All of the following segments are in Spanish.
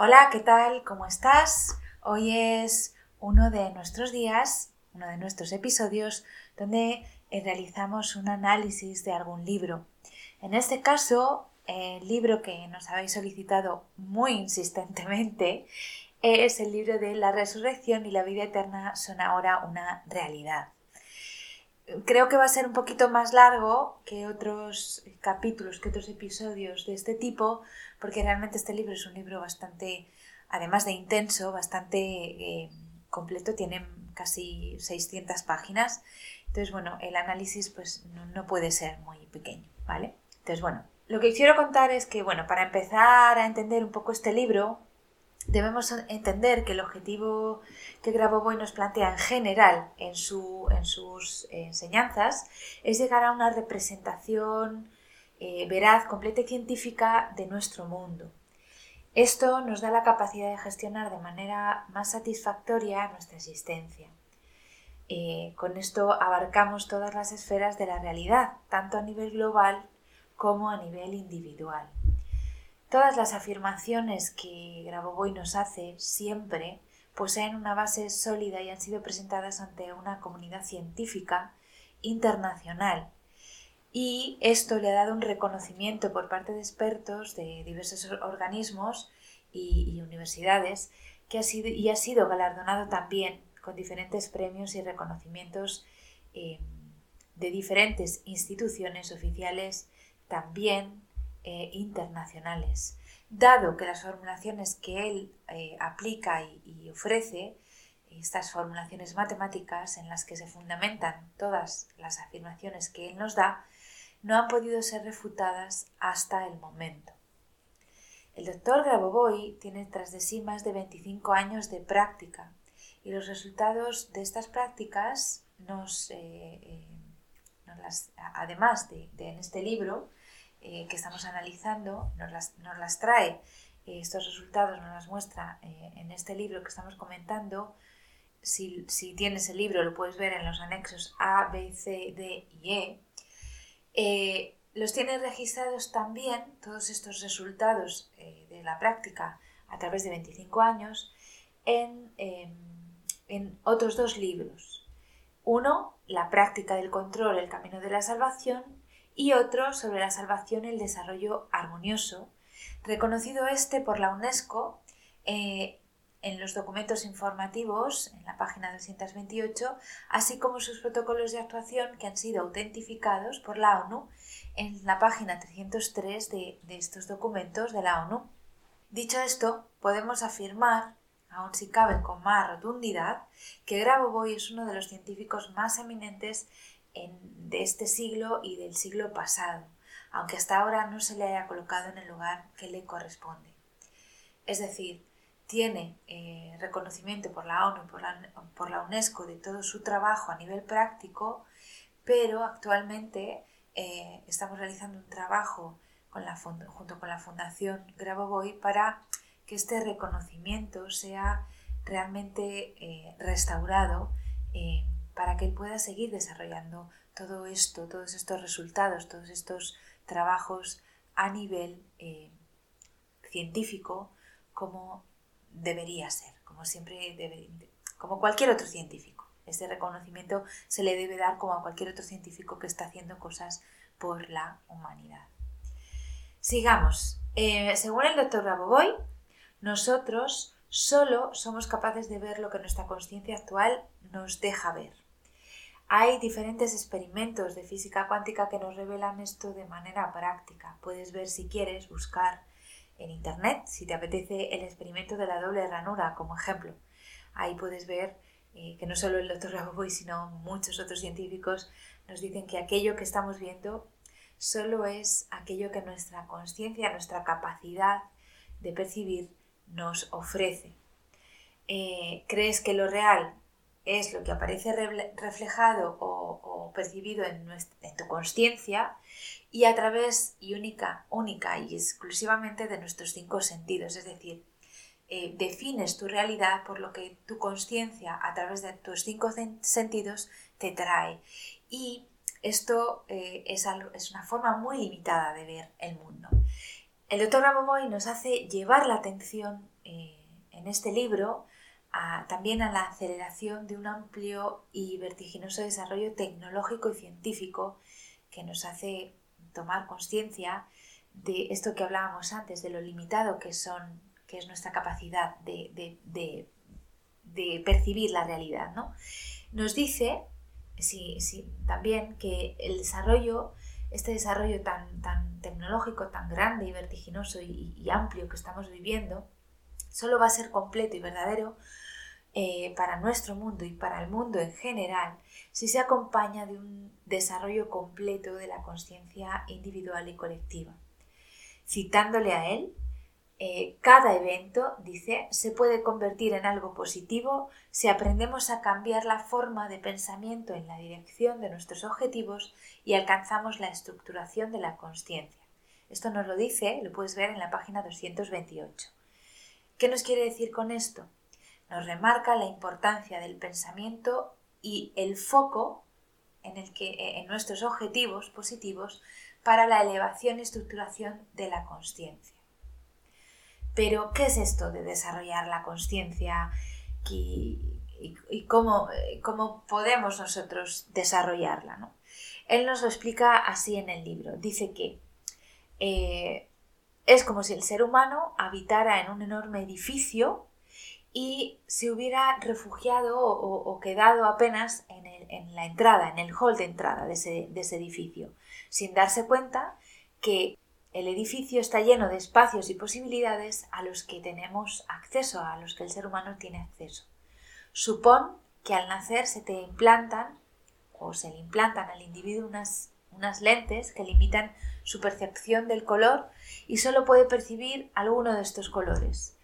Hola, ¿qué tal? ¿Cómo estás? Hoy es uno de nuestros días, uno de nuestros episodios donde eh, realizamos un análisis de algún libro. En este caso, el libro que nos habéis solicitado muy insistentemente es el libro de la resurrección y la vida eterna son ahora una realidad. Creo que va a ser un poquito más largo que otros capítulos, que otros episodios de este tipo, porque realmente este libro es un libro bastante, además de intenso, bastante eh, completo, tiene casi 600 páginas. Entonces, bueno, el análisis pues no, no puede ser muy pequeño, ¿vale? Entonces, bueno, lo que quiero contar es que, bueno, para empezar a entender un poco este libro, debemos entender que el objetivo que Grabovoi nos plantea en general en, sus enseñanzas es llegar a una representación eh, veraz, completa y científica de nuestro mundo. Esto nos da la capacidad de gestionar de manera más satisfactoria nuestra existencia. Eh, con esto abarcamos todas las esferas de la realidad, tanto a nivel global como a nivel individual. Todas las afirmaciones que Grabovoi nos hace siempre poseen una base sólida y han sido presentadas ante una comunidad científica internacional. Y esto le ha dado un reconocimiento por parte de expertos de diversos organismos y, universidades que ha sido, y ha sido galardonado también con diferentes premios y reconocimientos eh, de diferentes instituciones oficiales también eh, internacionales. Dado que las formulaciones que él eh, aplica y, ofrece, estas formulaciones matemáticas en las que se fundamentan todas las afirmaciones que él nos da, no han podido ser refutadas hasta el momento. El doctor Grabovoi tiene tras de sí más de 25 años de práctica y los resultados de estas prácticas nos, eh, además de, en este libro, eh, que estamos analizando nos las, trae, eh, estos resultados nos las muestra eh, en este libro que estamos comentando. Si, tienes el libro lo puedes ver en los anexos A, B, C, D y E. los tienes registrados también, todos estos resultados de la práctica a través de 25 años, en, em, en otros dos libros. Uno, La práctica del control, el camino de la salvación, y otro sobre la salvación y el desarrollo armonioso, reconocido este por la UNESCO eh, en los documentos informativos, en la página 228, así como sus protocolos de actuación que han sido autentificados por la ONU en la página 303 de, de estos documentos de la ONU. Dicho esto, podemos afirmar, aun si cabe con más rotundidad, que Grabovoi es uno de los científicos más eminentes de este siglo y del siglo pasado, aunque hasta ahora no se le haya colocado en el lugar que le corresponde. Es decir, tiene eh, reconocimiento por la ONU y por la, por la, UNESCO de todo su trabajo a nivel práctico, pero actualmente eh, estamos realizando un trabajo con la, junto con la Fundación Grabovoi para que este reconocimiento sea realmente eh, restaurado para que él pueda seguir desarrollando todo esto, todos estos resultados, todos estos trabajos a nivel científico como debería ser, como siempre debe, como cualquier otro científico. Ese reconocimiento se le debe dar como a cualquier otro científico que está haciendo cosas por la humanidad. Sigamos. Eh, según el doctor Raboboy, nosotros solo somos capaces de ver lo que nuestra conciencia actual nos deja ver. Hay diferentes experimentos de física cuántica que nos revelan esto de manera práctica. Puedes ver si quieres, buscar en internet, si te apetece, el experimento de la doble ranura como ejemplo. Ahí puedes ver eh, que no solo el doctor Raboboy, sino muchos otros científicos nos dicen que aquello que estamos viendo solo es aquello que nuestra conciencia, nuestra capacidad de percibir nos ofrece. Eh, ¿Crees que lo real es lo que aparece reflejado o, percibido en, en conciencia y a través y única, única y exclusivamente de nuestros cinco sentidos, es decir, eh, defines tu realidad por lo que tu conciencia a través de tus cinco sentidos te trae. Y esto eh, es, es, una forma muy limitada de ver el mundo. El doctor Raboboy nos hace llevar la atención eh, en este libro también a la aceleración de un amplio y vertiginoso desarrollo tecnológico y científico que nos hace tomar conciencia de esto que hablábamos antes, de lo limitado que son que es nuestra capacidad de, percibir la realidad. ¿no? Nos dice sí, sí, también que el desarrollo, este desarrollo tan, tan tecnológico, tan grande y vertiginoso y, amplio que estamos viviendo, solo va a ser completo y verdadero eh, para nuestro mundo y para el mundo en general si se acompaña de un desarrollo completo de la conciencia individual y colectiva. Citándole a él, eh, cada evento, dice, se puede convertir en algo positivo si aprendemos a cambiar la forma de pensamiento en la dirección de nuestros objetivos y alcanzamos la estructuración de la conciencia. Esto nos lo dice, lo puedes ver en la página 228. ¿Qué nos quiere decir con esto? Nos remarca la importancia del pensamiento y el foco en, el que, en nuestros objetivos positivos para la elevación y estructuración de la conciencia. Pero, ¿qué es esto de desarrollar la conciencia y, cómo, podemos nosotros desarrollarla? Él nos lo explica así en el libro. Dice que eh, es como si el ser humano habitara en un enorme edificio y se hubiera refugiado o, quedado apenas en, la entrada, en el hall de entrada de ese edificio, sin darse cuenta que el edificio está lleno de espacios y posibilidades a los que tenemos acceso, a los que el ser humano tiene acceso. Supón que al nacer se te implantan o se le implantan al individuo unas, unas lentes que limitan su percepción del color y solo puede percibir alguno de estos colores.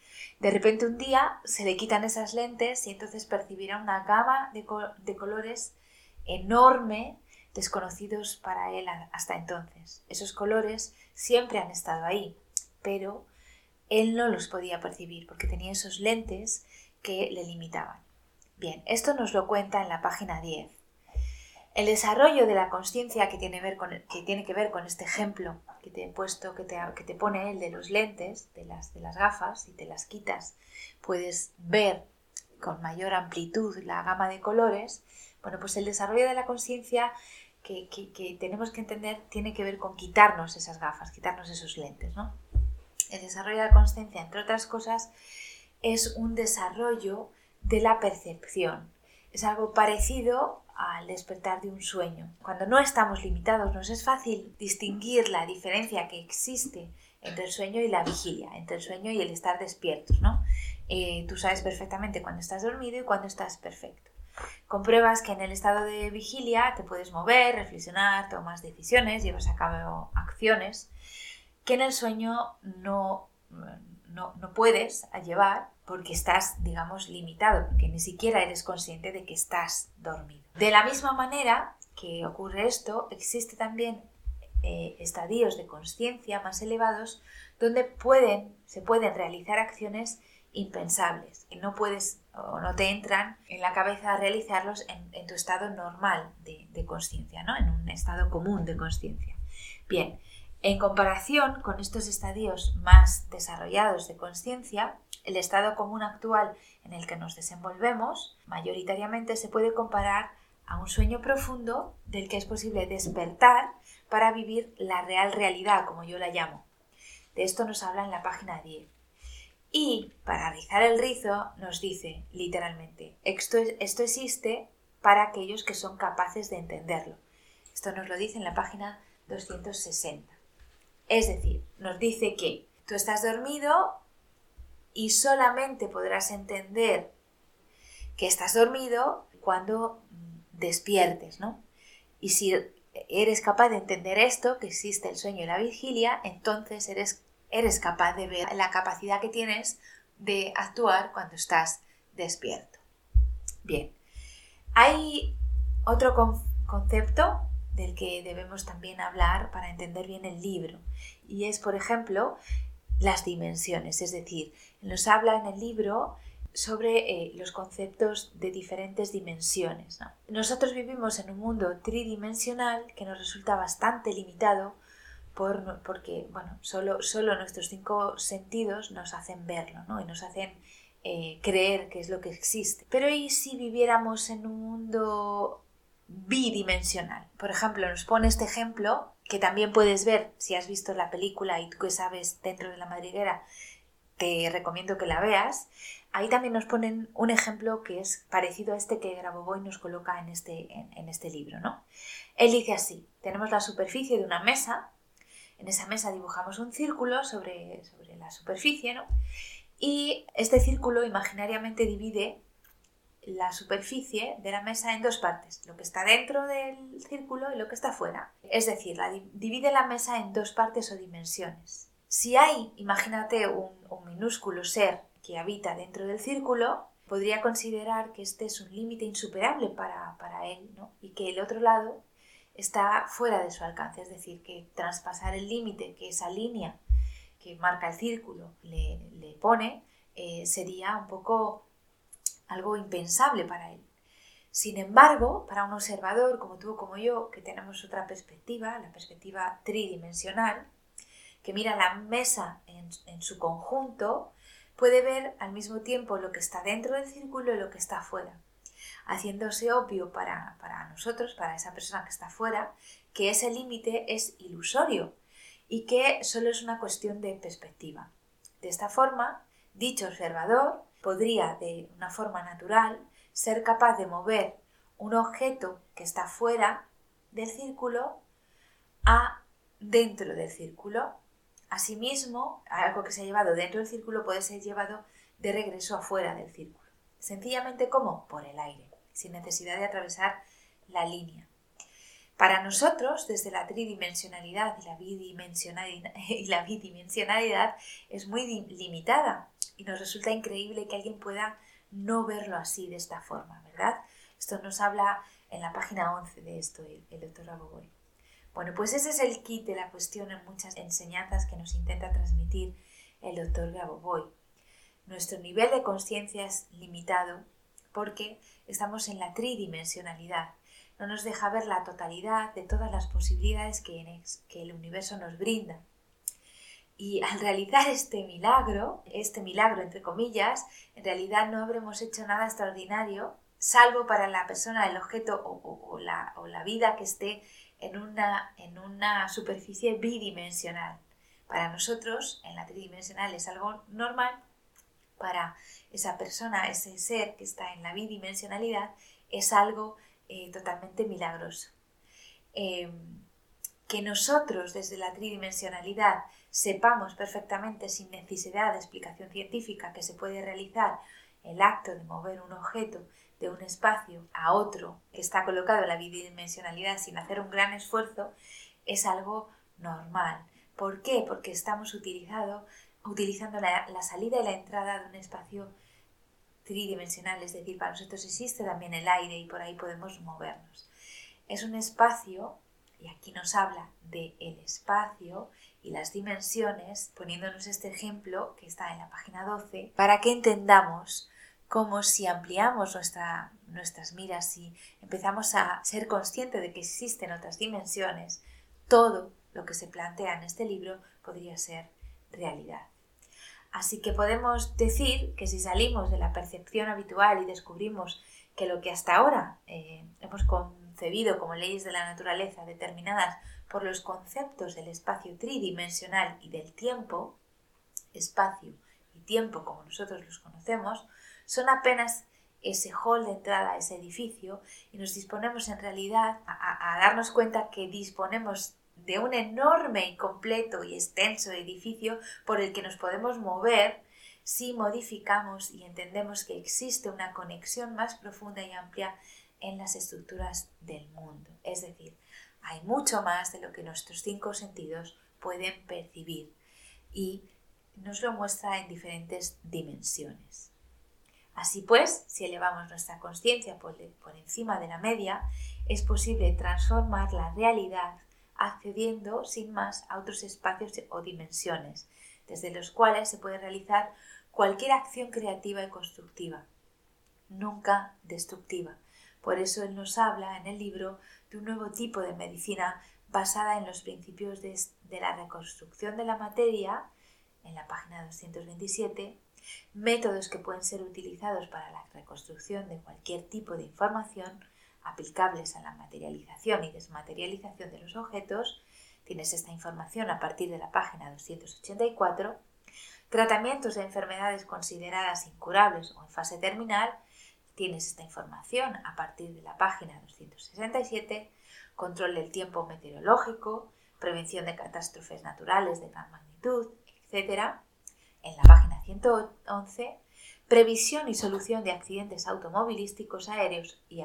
De repente un día se le quitan esas lentes y entonces percibirá una gama de, colores enorme desconocidos para él hasta entonces. Esos colores siempre han estado ahí, pero él no los podía percibir porque tenía esos lentes que le limitaban. Bien, esto nos lo cuenta en la página 10. El desarrollo de la conciencia que, tiene que ver con este ejemplo que te he puesto, que te, que te pone él de los lentes, de las, gafas, y te las quitas, puedes ver con mayor amplitud la gama de colores. Bueno, pues el desarrollo de la conciencia que, tenemos que entender tiene que ver con quitarnos esas gafas, quitarnos esos lentes. ¿no? El desarrollo de la conciencia, entre otras cosas, es un desarrollo de la percepción. Es algo parecido al despertar de un sueño. Cuando no estamos limitados, nos es fácil distinguir la diferencia que existe entre el sueño y la vigilia, entre el sueño y el estar despiertos. ¿no? Eh, tú sabes perfectamente cuando estás dormido y cuando estás perfecto. Compruebas que en el estado de vigilia te puedes mover, reflexionar, tomas decisiones, llevas a cabo acciones que en el sueño no, no, no puedes llevar porque estás, digamos, limitado, porque ni siquiera eres consciente de que estás dormido. De la misma manera que ocurre esto, existe también eh, estadios de conciencia más elevados donde pueden, se pueden realizar acciones impensables, que no puedes o no te entran en la cabeza realizarlos en, tu estado normal de, de conciencia, ¿no? en un estado común de conciencia. Bien, en comparación con estos estadios más desarrollados de conciencia, el estado común actual en el que nos desenvolvemos mayoritariamente se puede comparar a un sueño profundo del que es posible despertar para vivir la real realidad, como yo la llamo. De esto nos habla en la página 10. Y para rizar el rizo nos dice literalmente, esto, esto existe para aquellos que son capaces de entenderlo. Esto nos lo dice en la página 260. Es decir, nos dice que tú estás dormido y solamente podrás entender que estás dormido cuando despiertes, ¿no? Y si eres capaz de entender esto, que existe el sueño y la vigilia, entonces eres, eres capaz de ver la capacidad que tienes de actuar cuando estás despierto. Bien, hay otro concepto del que debemos también hablar para entender bien el libro, y es, por ejemplo, las dimensiones, es decir, nos habla en el libro sobre eh, los conceptos de diferentes dimensiones. Nosotros vivimos en un mundo tridimensional que nos resulta bastante limitado por, porque bueno, solo, solo nuestros cinco sentidos nos hacen verlo ¿no? y nos hacen eh, creer que es lo que existe. Pero ¿y si viviéramos en un mundo bidimensional? Por ejemplo, nos pone este ejemplo que también puedes ver si has visto la película y tú que sabes dentro de la madriguera, te recomiendo que la veas. Ahí también nos ponen un ejemplo que es parecido a este que Grabovoi nos coloca en este, en, este libro. ¿no? Él dice así, tenemos la superficie de una mesa, en esa mesa dibujamos un círculo sobre, sobre la superficie, ¿no? y este círculo imaginariamente divide la superficie de la mesa en dos partes, lo que está dentro del círculo y lo que está fuera. Es decir, divide la mesa en dos partes o dimensiones. Si hay, imagínate, un, minúsculo ser que habita dentro del círculo, podría considerar que este es un límite insuperable para, él ¿no? y que el otro lado está fuera de su alcance, es decir, que traspasar el límite que esa línea que marca el círculo le, pone eh, sería un poco algo impensable para él. Sin embargo, para un observador como tú o como yo, que tenemos otra perspectiva, la perspectiva tridimensional, que mira la mesa en, su conjunto, puede ver al mismo tiempo lo que está dentro del círculo y lo que está fuera, haciéndose obvio para, para nosotros, para esa persona que está fuera, que ese límite es ilusorio y que solo es una cuestión de perspectiva. De esta forma, dicho observador podría de una forma natural ser capaz de mover un objeto que está fuera del círculo a dentro del círculo. Asimismo, algo que se ha llevado dentro del círculo puede ser llevado de regreso afuera del círculo. Sencillamente como por el aire, sin necesidad de atravesar la línea. Para nosotros, desde la tridimensionalidad y la bidimensionalidad, y la bidimensionalidad es muy limitada, y nos resulta increíble que alguien pueda no verlo así, de esta forma, ¿verdad? Esto nos habla en la página 11 de esto el, doctor Raboboy. Bueno, pues ese es el kit de la cuestión en muchas enseñanzas que nos intenta transmitir el doctor Grabovoi. Nuestro nivel de conciencia es limitado porque estamos en la tridimensionalidad. No nos deja ver la totalidad de todas las posibilidades que el universo nos brinda. Y al realizar este milagro, este milagro entre comillas, en realidad no habremos hecho nada extraordinario, salvo para la persona, el objeto o, la, vida que esté en una, en una superficie bidimensional. Para nosotros, en la tridimensional es algo normal, para esa persona, ese ser que está en la bidimensionalidad, es algo eh, totalmente milagroso. Em, que nosotros desde la tridimensionalidad sepamos perfectamente sin necesidad de explicación científica que se puede realizar el acto de mover un objeto de un espacio a otro que está colocado en la bidimensionalidad sin hacer un gran esfuerzo es algo normal. ¿Por qué? Porque estamos utilizando la, la salida y la entrada de un espacio tridimensional, es decir, para nosotros existe también el aire y por ahí podemos movernos. Es un espacio, y aquí nos habla de el espacio, y las dimensiones, poniéndonos este ejemplo que está en la página 12, para que entendamos cómo si ampliamos nuestra, nuestras miras y empezamos a ser conscientes de que existen otras dimensiones, todo lo que se plantea en este libro podría ser realidad. Así que podemos decir que si salimos de la percepción habitual y descubrimos que lo que hasta ahora eh, hemos concebido como leyes de la naturaleza determinadas por los conceptos del espacio tridimensional y del tiempo, espacio y tiempo como nosotros los conocemos, son apenas ese hall de entrada a ese edificio y nos disponemos en realidad a, darnos cuenta que disponemos de un enorme y completo y extenso edificio por el que nos podemos mover si modificamos y entendemos que existe una conexión más profunda y amplia en las estructuras del mundo. Es decir, hay mucho más de lo que nuestros cinco sentidos pueden percibir y nos lo muestra en diferentes dimensiones. Así pues, si elevamos nuestra conciencia por, encima de la media, es posible transformar la realidad accediendo sin más a otros espacios o dimensiones, desde los cuales se puede realizar cualquier acción creativa y constructiva, nunca destructiva. Por eso él nos habla en el libro un nuevo tipo de medicina basada en los principios de, de la reconstrucción de la materia, en la página 227, métodos que pueden ser utilizados para la reconstrucción de cualquier tipo de información aplicables a la materialización y desmaterialización de los objetos. Tienes esta información a partir de la página 284. Tratamientos de enfermedades consideradas incurables o en fase terminal. Tienes esta información a partir de la página 267. Control del tiempo meteorológico, prevención de catástrofes naturales de gran magnitud, etc en la página 111, previsión y solución de accidentes automovilísticos, aéreos y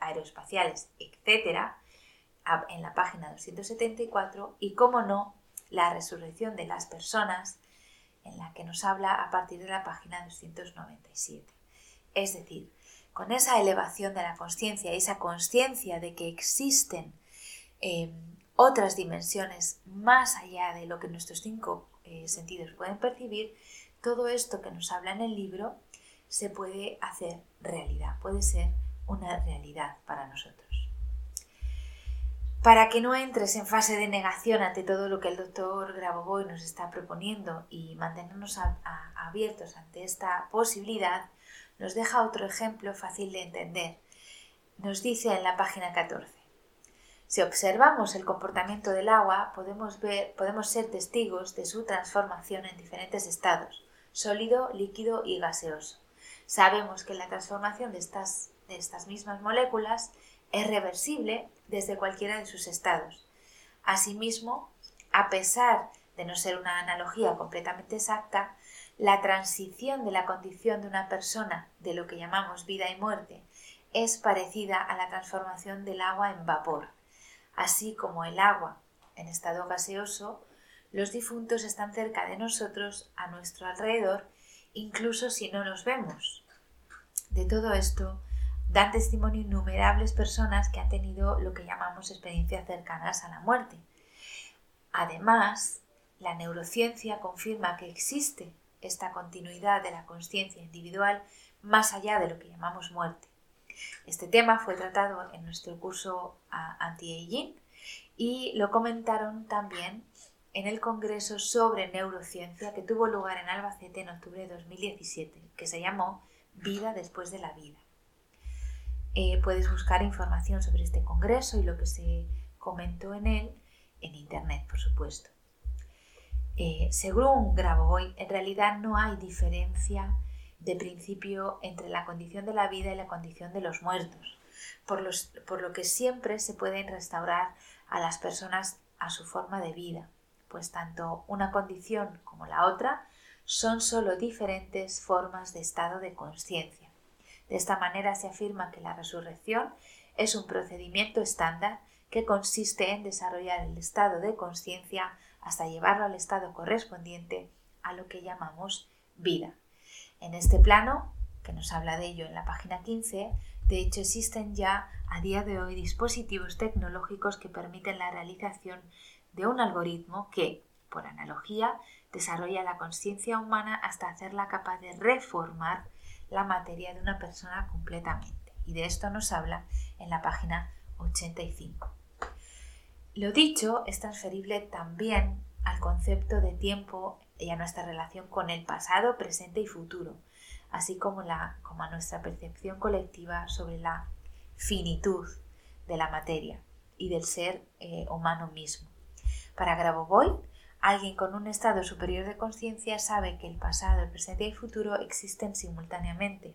aeroespaciales, etc., en la página 274, y, como no, la resurrección de las personas, en la que nos habla a partir de la página 297. Es decir, con esa elevación de la conciencia, esa conciencia de que existen em, otras dimensiones más allá de lo que nuestros cinco eh, sentidos pueden percibir, todo esto que nos habla en el libro se puede hacer realidad, puede ser una realidad para nosotros. Para que no entres en fase de negación ante todo lo que el doctor Grabovoi nos está proponiendo y mantenernos abiertos ante esta posibilidad, nos deja otro ejemplo fácil de entender. Nos dice en la página 14. Si observamos el comportamiento del agua, podemos, ver, podemos ser testigos de su transformación en diferentes estados, sólido, líquido y gaseoso. Sabemos que la transformación de estas, de estas mismas moléculas es reversible desde cualquiera de sus estados. Asimismo, a pesar de no ser una analogía completamente exacta, la transición de la condición de una persona de lo que llamamos vida y muerte es parecida a la transformación del agua en vapor así como el agua en estado gaseoso, los difuntos están cerca de nosotros, a nuestro alrededor, incluso si no nos vemos. De todo esto dan testimonio innumerables personas que han tenido lo que llamamos experiencias cercanas a la muerte. Además, la neurociencia confirma que existe esta continuidad de la conciencia individual más allá de lo que llamamos muerte. Este tema fue tratado en nuestro curso Anti-Aging y lo comentaron también en el Congreso sobre Neurociencia que tuvo lugar en Albacete en octubre de 2017, que se llamó Vida después de la vida. Eh, puedes buscar información sobre este Congreso y lo que se comentó en él en Internet, por supuesto. Eh, según Grabovoi, en realidad no hay diferencia de principio entre la condición de la vida y la condición de los muertos, por, por lo que siempre se pueden restaurar a las personas a su forma de vida, pues tanto una condición como la otra son sólo diferentes formas de estado de conciencia. De esta manera se afirma que la resurrección es un procedimiento estándar que consiste en desarrollar el estado de conciencia hasta llevarlo al estado correspondiente a lo que llamamos vida. En este plano, que nos habla de ello en la página 15, de hecho existen ya a día de hoy dispositivos tecnológicos que permiten la realización de un algoritmo que, por analogía, desarrolla la conciencia humana hasta hacerla capaz de reformar la materia de una persona completamente. Y de esto nos habla en la página 85. Lo dicho es transferible también al concepto de tiempo y a nuestra relación con el pasado, presente y futuro, así como, a nuestra percepción colectiva sobre la finitud de la materia y del ser eh, humano mismo. Para Grabovoi, alguien con un estado superior de conciencia sabe que el pasado, el presente y el futuro existen simultáneamente.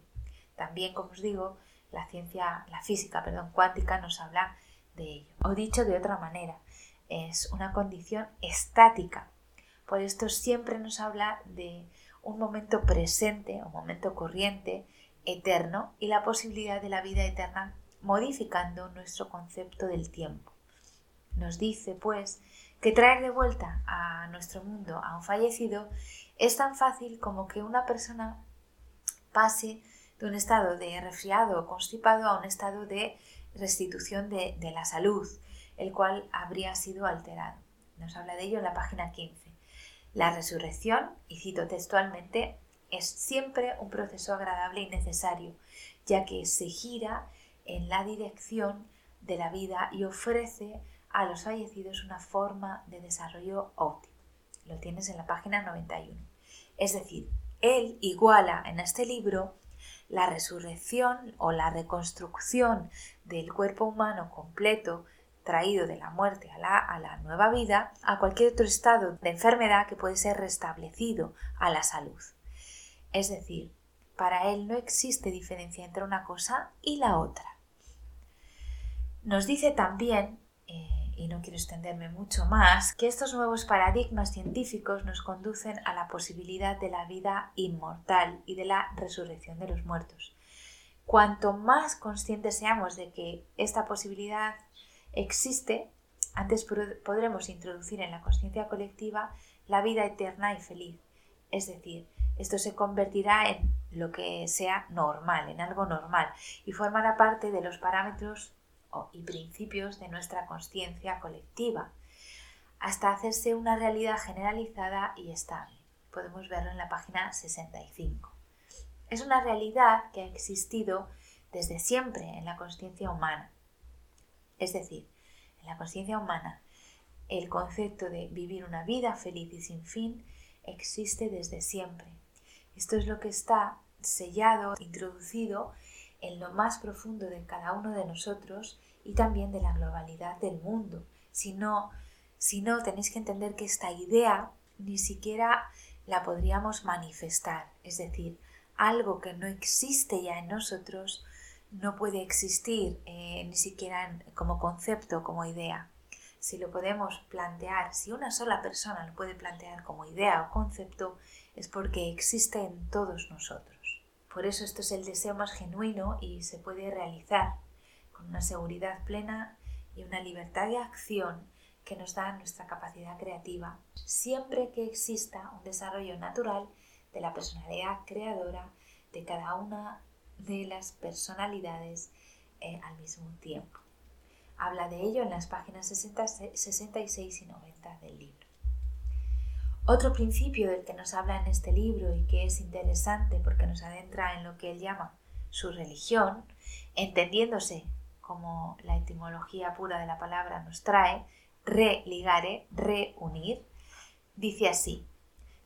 También, como os digo, la ciencia, la física, perdón, cuántica nos habla de ello. O dicho de otra manera, es una condición estática. Por esto siempre nos habla de un momento presente, un momento corriente, eterno y la posibilidad de la vida eterna modificando nuestro concepto del tiempo. Nos dice, pues, que traer de vuelta a nuestro mundo a un fallecido es tan fácil como que una persona pase de un estado de resfriado o constipado a un estado de restitución de, la salud, el cual habría sido alterado. Nos habla de ello en la página 15. La resurrección, y cito textualmente, es siempre un proceso agradable y necesario, ya que se gira en la dirección de la vida y ofrece a los fallecidos una forma de desarrollo óptimo. Lo tienes en la página 91. Es decir, él iguala en este libro la resurrección o la reconstrucción del cuerpo humano completo traído de la muerte a la, a la, nueva vida a cualquier otro estado de enfermedad que puede ser restablecido a la salud. Es decir, para él no existe diferencia entre una cosa y la otra. Nos dice también, eh, y no quiero extenderme mucho más, que estos nuevos paradigmas científicos nos conducen a la posibilidad de la vida inmortal y de la resurrección de los muertos. Cuanto más conscientes seamos de que esta posibilidad existe, antes podremos introducir en la conciencia colectiva la vida eterna y feliz. Es decir, esto se convertirá en lo que sea normal, en algo normal, y formará parte de los parámetros y principios de nuestra conciencia colectiva, hasta hacerse una realidad generalizada y estable. Podemos verlo en la página 65. Es una realidad que ha existido desde siempre en la conciencia humana. Es decir, en la conciencia humana, el concepto de vivir una vida feliz y sin fin existe desde siempre. Esto es lo que está sellado, introducido en lo más profundo de cada uno de nosotros y también de la globalidad del mundo. Si no, si no, tenéis que entender que esta idea ni siquiera la podríamos manifestar, es decir, algo que no existe ya en nosotros no puede existir eh, ni siquiera como concepto, como idea. Si lo podemos plantear, si una sola persona lo puede plantear como idea o concepto, es porque existe en todos nosotros. Por eso esto es el deseo más genuino y se puede realizar con una seguridad plena y una libertad de acción que nos da nuestra capacidad creativa, siempre que exista un desarrollo natural de la personalidad creadora de cada una de las personalidades eh, al mismo tiempo. Habla de ello en las páginas 66 y 90 del libro. Otro principio del que nos habla en este libro y que es interesante porque nos adentra en lo que él llama su religión, entendiéndose como la etimología pura de la palabra nos trae, religare, reunir, dice así,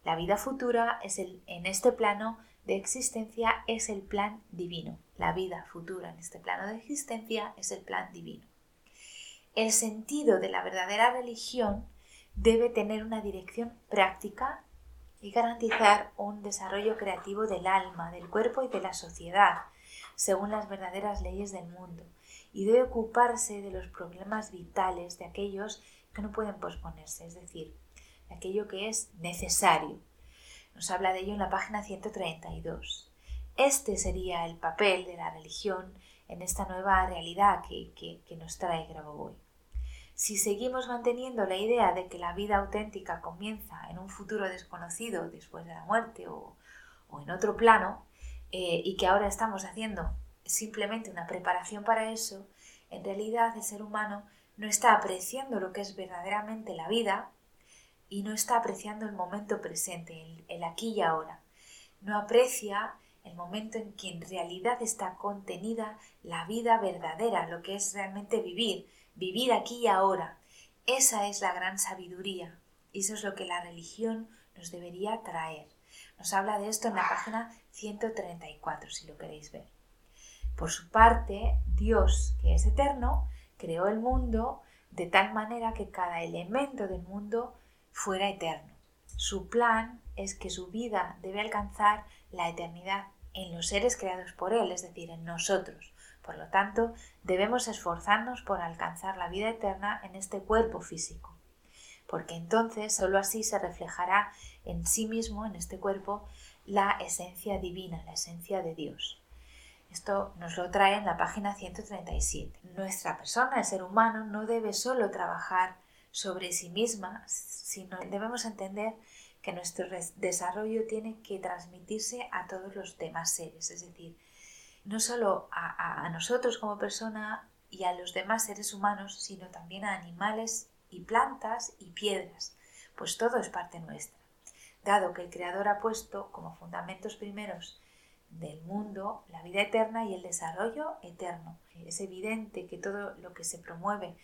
la vida futura es el, en este plano de existencia es el plan divino. La vida futura en este plano de existencia es el plan divino. El sentido de la verdadera religión debe tener una dirección práctica y garantizar un desarrollo creativo del alma, del cuerpo y de la sociedad, según las verdaderas leyes del mundo, y debe ocuparse de los problemas vitales de aquellos que no pueden posponerse, es decir, de aquello que es necesario. Nos habla de ello en la página 132. Este sería el papel de la religión en esta nueva realidad que, que, nos trae Grabovoi. Si seguimos manteniendo la idea de que la vida auténtica comienza en un futuro desconocido después de la muerte o, en otro plano, eh, y que ahora estamos haciendo simplemente una preparación para eso, en realidad el ser humano no está apreciando lo que es verdaderamente la vida y no está apreciando el momento presente, el aquí y ahora. No aprecia el momento en que en realidad está contenida la vida verdadera, lo que es realmente vivir, vivir aquí y ahora. Esa es la gran sabiduría y eso es lo que la religión nos debería traer. Nos habla de esto en la página 134, si lo queréis ver. Por su parte, Dios, que es eterno, creó el mundo de tal manera que cada elemento del mundo fuera eterno. Su plan es que su vida debe alcanzar la eternidad en los seres creados por Él, es decir, en nosotros. Por lo tanto, debemos esforzarnos por alcanzar la vida eterna en este cuerpo físico, porque entonces sólo así se reflejará en sí mismo, en este cuerpo, la esencia divina, la esencia de Dios. Esto nos lo trae en la página 137. Nuestra persona, el ser humano, no debe solo trabajar sobre sí misma, sino debemos entender que nuestro desarrollo tiene que transmitirse a todos los demás seres, es decir, no solo a, nosotros como persona y a los demás seres humanos, sino también a animales y plantas y piedras, pues todo es parte nuestra. Dado que el Creador ha puesto como fundamentos primeros del mundo, la vida eterna y el desarrollo eterno. Es evidente que todo lo que se promueve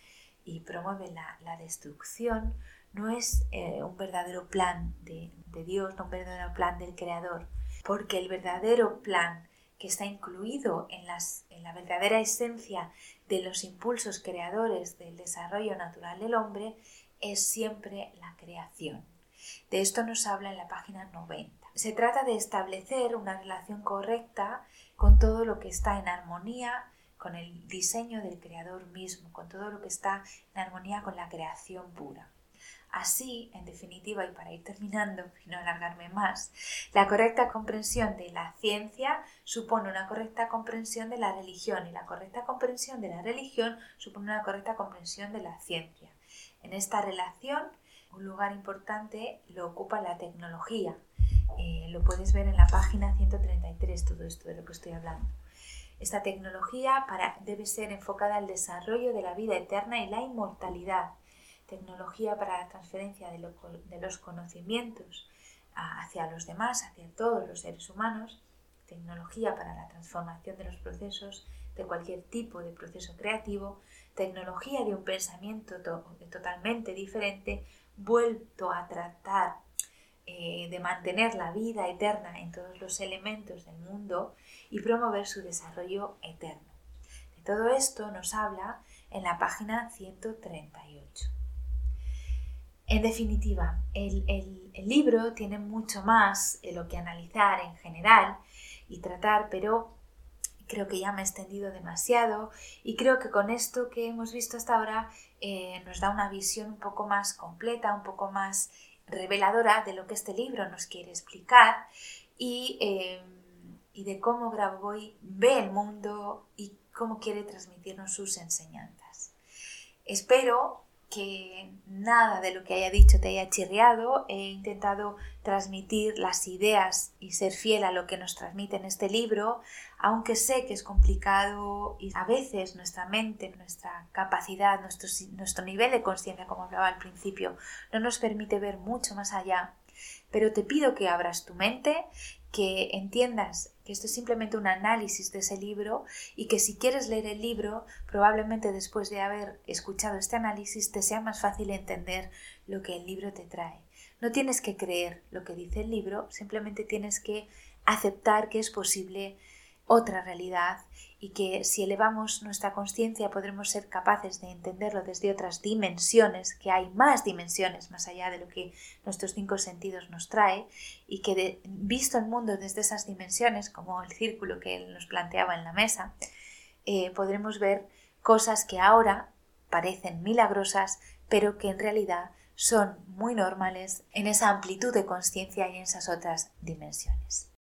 y promueve la, destrucción no es eh, un verdadero plan de, Dios, no un verdadero plan del Creador, porque el verdadero plan que está incluido en, las, en la verdadera esencia de los impulsos creadores del desarrollo natural del hombre es siempre la creación. De esto nos habla en la página 90. Se trata de establecer una relación correcta con todo lo que está en armonía con el diseño del creador mismo, con todo lo que está en armonía con la creación pura. Así, en definitiva, y para ir terminando y no alargarme más, la correcta comprensión de la ciencia supone una correcta comprensión de la religión y la correcta comprensión de la religión supone una correcta comprensión de la ciencia. En esta relación, un lugar importante lo ocupa la tecnología, eh, lo puedes ver en la página 133, todo esto de lo que estoy hablando. Esta tecnología debe ser enfocada al desarrollo de la vida eterna y la inmortalidad. Tecnología para la transferencia de, los conocimientos hacia los demás, hacia todos los seres humanos. Tecnología para la transformación de los procesos, de cualquier tipo de proceso creativo. Tecnología de un pensamiento totalmente diferente, vuelto a tratar eh, de mantener la vida eterna en todos los elementos del mundo y promover su desarrollo eterno. De todo esto nos habla en la página 138. En definitiva, el, libro tiene mucho más en lo que analizar en general y tratar, pero creo que ya me he extendido demasiado y creo que con esto que hemos visto hasta ahora eh, nos da una visión un poco más completa, un poco más reveladora de lo que este libro nos quiere explicar y, eh, de cómo Grabovoi ve el mundo y cómo quiere transmitirnos sus enseñanzas. Espero que nada de lo que haya dicho te haya chirriado. He intentado transmitir las ideas y ser fiel a lo que nos transmite en este libro, aunque sé que es complicado y a veces nuestra mente, nuestra capacidad, nuestro, nuestro nivel de conciencia, como hablaba al principio, no nos permite ver mucho más allá. Pero te pido que abras tu mente, que entiendas que esto es simplemente un análisis de ese libro y que si quieres leer el libro, probablemente después de haber escuchado este análisis te sea más fácil entender lo que el libro te trae. No tienes que creer lo que dice el libro, simplemente tienes que aceptar que es posible otra realidad y que si elevamos nuestra conciencia podremos ser capaces de entenderlo desde otras dimensiones, que hay más dimensiones más allá de lo que nuestros cinco sentidos nos trae y que visto el mundo desde esas dimensiones, como el círculo que él nos planteaba en la mesa, eh, podremos ver cosas que ahora parecen milagrosas, pero que en realidad son muy normales en esa amplitud de conciencia y en esas otras dimensiones.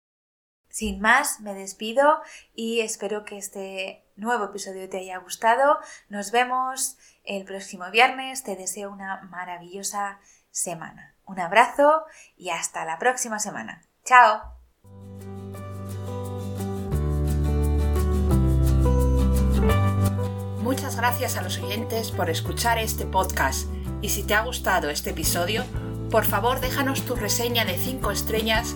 Sin más, me despido y espero que este nuevo episodio te haya gustado. Nos vemos el próximo viernes. Te deseo una maravillosa semana. Un abrazo y hasta la próxima semana. ¡Chao! Muchas gracias a los oyentes por escuchar este podcast y si te ha gustado este episodio, por favor déjanos tu reseña de 5 estrellas